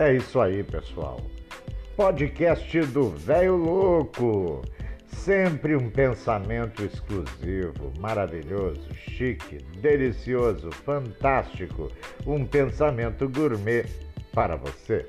É isso aí, pessoal. Podcast do Velho Louco. Sempre um pensamento exclusivo, maravilhoso, chique, delicioso, fantástico. Um pensamento gourmet para você.